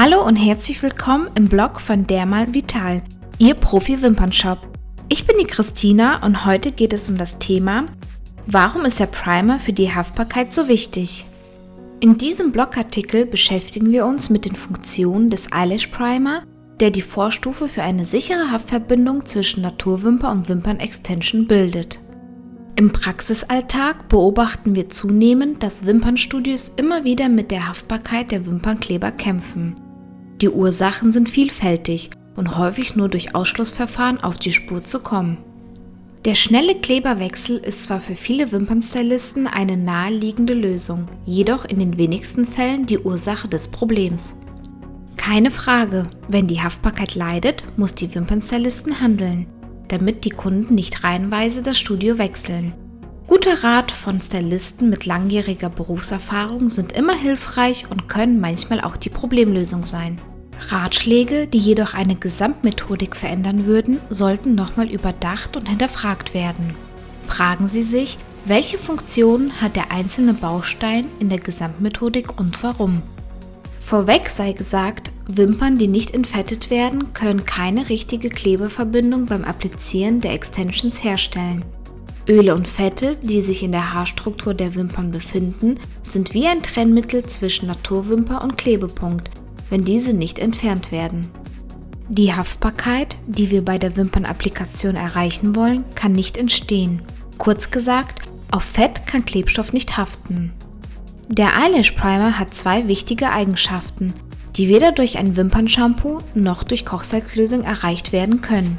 Hallo und herzlich willkommen im Blog von Dermal Vital, Ihr Profi-Wimpernshop. Ich bin die Christina und heute geht es um das Thema Warum ist der Primer für die Haftbarkeit so wichtig? In diesem Blogartikel beschäftigen wir uns mit den Funktionen des Eyelash Primer, der die Vorstufe für eine sichere Haftverbindung zwischen Naturwimper und Wimpernextension bildet. Im Praxisalltag beobachten wir zunehmend, dass Wimpernstudios immer wieder mit der Haftbarkeit der Wimpernkleber kämpfen. Die Ursachen sind vielfältig und häufig nur durch Ausschlussverfahren auf die Spur zu kommen. Der schnelle Kleberwechsel ist zwar für viele Wimpernstylisten eine naheliegende Lösung, jedoch in den wenigsten Fällen die Ursache des Problems. Keine Frage, wenn die Haftbarkeit leidet, muss die Wimpernstylisten handeln damit die Kunden nicht reihenweise das Studio wechseln. Guter Rat von Stylisten mit langjähriger Berufserfahrung sind immer hilfreich und können manchmal auch die Problemlösung sein. Ratschläge, die jedoch eine Gesamtmethodik verändern würden, sollten nochmal überdacht und hinterfragt werden. Fragen Sie sich, welche Funktion hat der einzelne Baustein in der Gesamtmethodik und warum? Vorweg sei gesagt, Wimpern, die nicht entfettet werden, können keine richtige Klebeverbindung beim Applizieren der Extensions herstellen. Öle und Fette, die sich in der Haarstruktur der Wimpern befinden, sind wie ein Trennmittel zwischen Naturwimper und Klebepunkt, wenn diese nicht entfernt werden. Die Haftbarkeit, die wir bei der Wimpernapplikation erreichen wollen, kann nicht entstehen. Kurz gesagt, auf Fett kann Klebstoff nicht haften. Der Eyelash Primer hat zwei wichtige Eigenschaften, die weder durch ein Wimpernshampoo noch durch Kochsalzlösung erreicht werden können.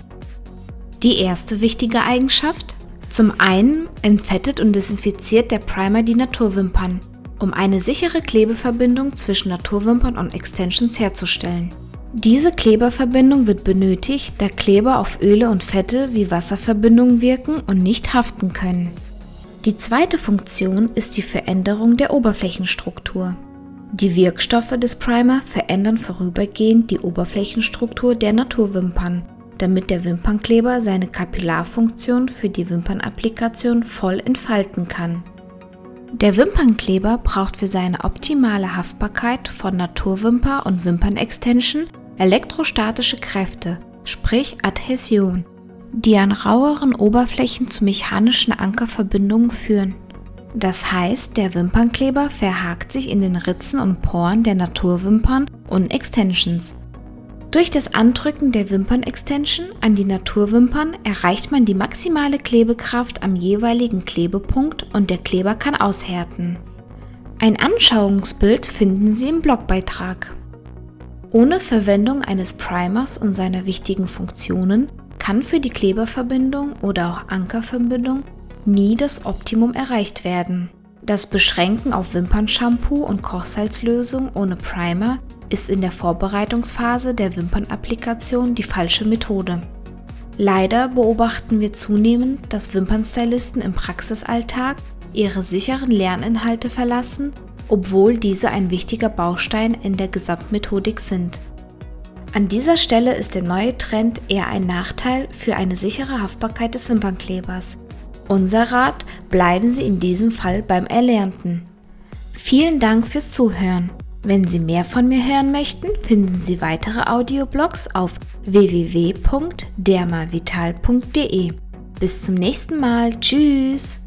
Die erste wichtige Eigenschaft? Zum einen entfettet und desinfiziert der Primer die Naturwimpern, um eine sichere Klebeverbindung zwischen Naturwimpern und Extensions herzustellen. Diese Kleberverbindung wird benötigt, da Kleber auf Öle und Fette wie Wasserverbindungen wirken und nicht haften können. Die zweite Funktion ist die Veränderung der Oberflächenstruktur. Die Wirkstoffe des Primer verändern vorübergehend die Oberflächenstruktur der Naturwimpern, damit der Wimpernkleber seine Kapillarfunktion für die Wimpernapplikation voll entfalten kann. Der Wimpernkleber braucht für seine optimale Haftbarkeit von Naturwimper und Wimpernextension elektrostatische Kräfte, sprich Adhäsion, die an raueren Oberflächen zu mechanischen Ankerverbindungen führen. Das heißt, der Wimpernkleber verhakt sich in den Ritzen und Poren der Naturwimpern und Extensions. Durch das Andrücken der Wimpernextension an die Naturwimpern erreicht man die maximale Klebekraft am jeweiligen Klebepunkt und der Kleber kann aushärten. Ein Anschauungsbild finden Sie im Blogbeitrag. Ohne Verwendung eines Primers und seiner wichtigen Funktionen kann für die Kleberverbindung oder auch Ankerverbindung nie das Optimum erreicht werden. Das Beschränken auf Wimpernshampoo und Kochsalzlösung ohne Primer ist in der Vorbereitungsphase der Wimpernapplikation die falsche Methode. Leider beobachten wir zunehmend, dass Wimpernstylisten im Praxisalltag ihre sicheren Lerninhalte verlassen, obwohl diese ein wichtiger Baustein in der Gesamtmethodik sind. An dieser Stelle ist der neue Trend eher ein Nachteil für eine sichere Haftbarkeit des Wimpernklebers. Unser Rat, bleiben Sie in diesem Fall beim Erlernten. Vielen Dank fürs Zuhören. Wenn Sie mehr von mir hören möchten, finden Sie weitere Audioblogs auf www.dermavital.de. Bis zum nächsten Mal. Tschüss!